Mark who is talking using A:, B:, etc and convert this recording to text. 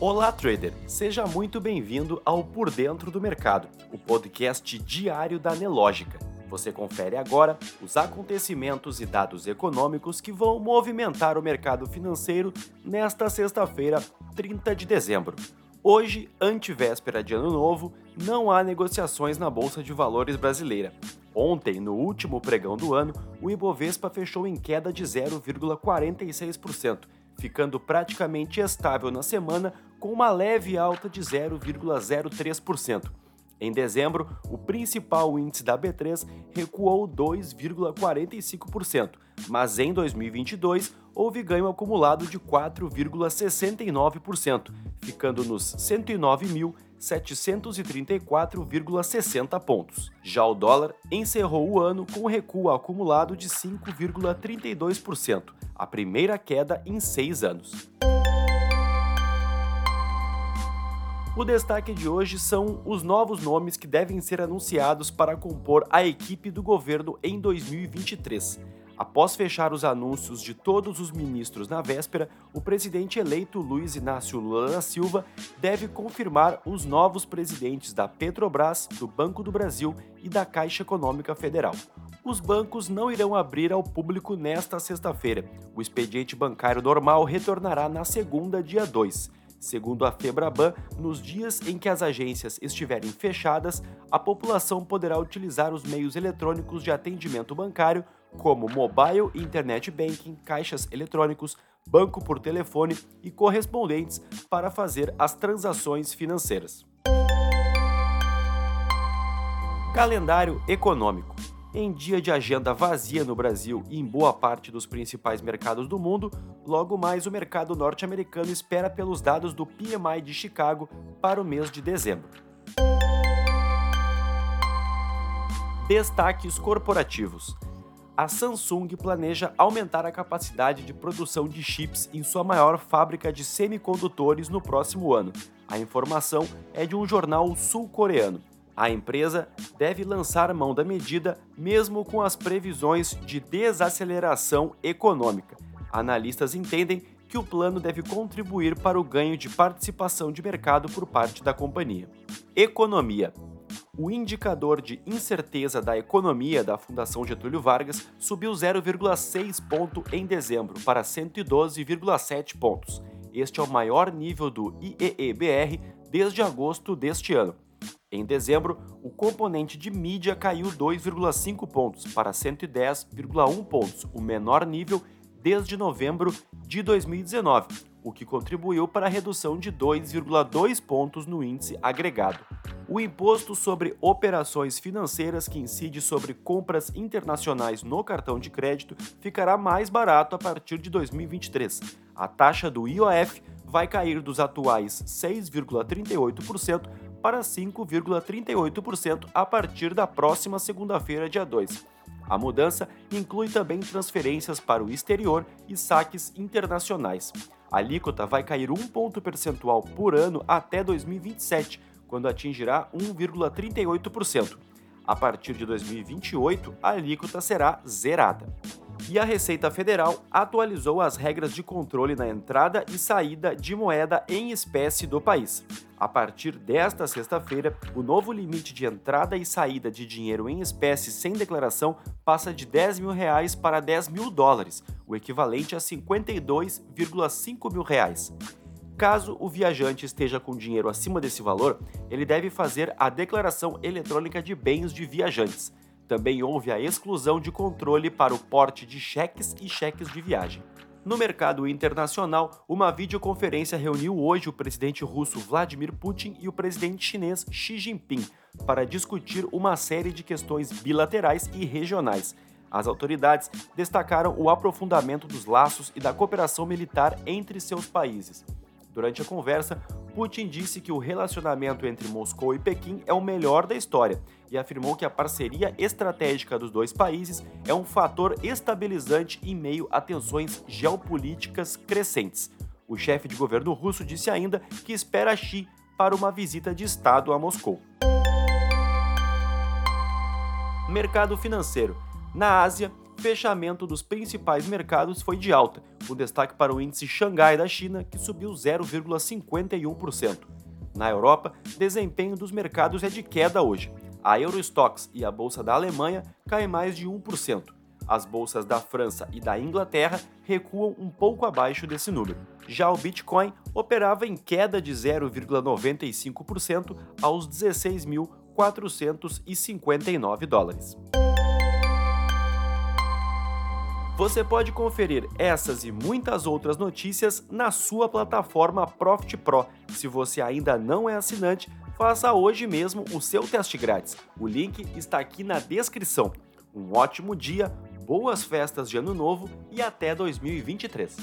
A: Olá, trader! Seja muito bem-vindo ao Por Dentro do Mercado, o podcast diário da Nelógica. Você confere agora os acontecimentos e dados econômicos que vão movimentar o mercado financeiro nesta sexta-feira, 30 de dezembro. Hoje, antevéspera de Ano Novo, não há negociações na Bolsa de Valores brasileira. Ontem, no último pregão do ano, o Ibovespa fechou em queda de 0,46%, ficando praticamente estável na semana com uma leve alta de 0,03%. Em dezembro, o principal índice da B3 recuou 2,45%, mas em 2022 houve ganho acumulado de 4,69%, ficando nos 109.734,60 pontos. Já o dólar encerrou o ano com recuo acumulado de 5,32%, a primeira queda em seis anos. O destaque de hoje são os novos nomes que devem ser anunciados para compor a equipe do governo em 2023. Após fechar os anúncios de todos os ministros na véspera, o presidente eleito Luiz Inácio Lula da Silva deve confirmar os novos presidentes da Petrobras, do Banco do Brasil e da Caixa Econômica Federal. Os bancos não irão abrir ao público nesta sexta-feira. O expediente bancário normal retornará na segunda, dia 2. Segundo a Febraban, nos dias em que as agências estiverem fechadas, a população poderá utilizar os meios eletrônicos de atendimento bancário, como mobile e internet banking, caixas eletrônicos, banco por telefone e correspondentes, para fazer as transações financeiras. Calendário econômico. Em dia de agenda vazia no Brasil e em boa parte dos principais mercados do mundo, logo mais o mercado norte-americano espera pelos dados do PMI de Chicago para o mês de dezembro. Destaques corporativos. A Samsung planeja aumentar a capacidade de produção de chips em sua maior fábrica de semicondutores no próximo ano. A informação é de um jornal sul-coreano. A empresa deve lançar mão da medida mesmo com as previsões de desaceleração econômica. Analistas entendem que o plano deve contribuir para o ganho de participação de mercado por parte da companhia. Economia. O indicador de incerteza da economia da Fundação Getúlio Vargas subiu 0,6 ponto em dezembro para 112,7 pontos. Este é o maior nível do IEEBR desde agosto deste ano. Em dezembro, o componente de mídia caiu 2,5 pontos para 110,1 pontos, o menor nível desde novembro de 2019, o que contribuiu para a redução de 2,2 pontos no índice agregado. O imposto sobre operações financeiras que incide sobre compras internacionais no cartão de crédito ficará mais barato a partir de 2023. A taxa do IOF vai cair dos atuais 6,38% para 5,38% a partir da próxima segunda-feira, dia 2. A mudança inclui também transferências para o exterior e saques internacionais. A alíquota vai cair um ponto percentual por ano até 2027, quando atingirá 1,38%. A partir de 2028, a alíquota será zerada. E a Receita Federal atualizou as regras de controle na entrada e saída de moeda em espécie do país. A partir desta sexta-feira, o novo limite de entrada e saída de dinheiro em espécie sem declaração passa de 10 mil reais para 10 mil dólares, o equivalente a 52,5 mil reais. Caso o viajante esteja com dinheiro acima desse valor, ele deve fazer a declaração eletrônica de bens de viajantes. Também houve a exclusão de controle para o porte de cheques e cheques de viagem. No mercado internacional, uma videoconferência reuniu hoje o presidente russo Vladimir Putin e o presidente chinês Xi Jinping para discutir uma série de questões bilaterais e regionais. As autoridades destacaram o aprofundamento dos laços e da cooperação militar entre seus países. Durante a conversa, Putin disse que o relacionamento entre Moscou e Pequim é o melhor da história e afirmou que a parceria estratégica dos dois países é um fator estabilizante em meio a tensões geopolíticas crescentes. O chefe de governo russo disse ainda que espera Xi para uma visita de Estado a Moscou. Mercado financeiro. Na Ásia, fechamento dos principais mercados foi de alta, com destaque para o índice Xangai da China, que subiu 0,51%. Na Europa, desempenho dos mercados é de queda hoje. A Eurostox e a bolsa da Alemanha caem mais de 1%. As bolsas da França e da Inglaterra recuam um pouco abaixo desse número. Já o Bitcoin operava em queda de 0,95% aos 16.459 dólares. Você pode conferir essas e muitas outras notícias na sua plataforma Profit Pro. Se você ainda não é assinante, faça hoje mesmo o seu teste grátis. O link está aqui na descrição. Um ótimo dia, boas festas de Ano Novo e até 2023.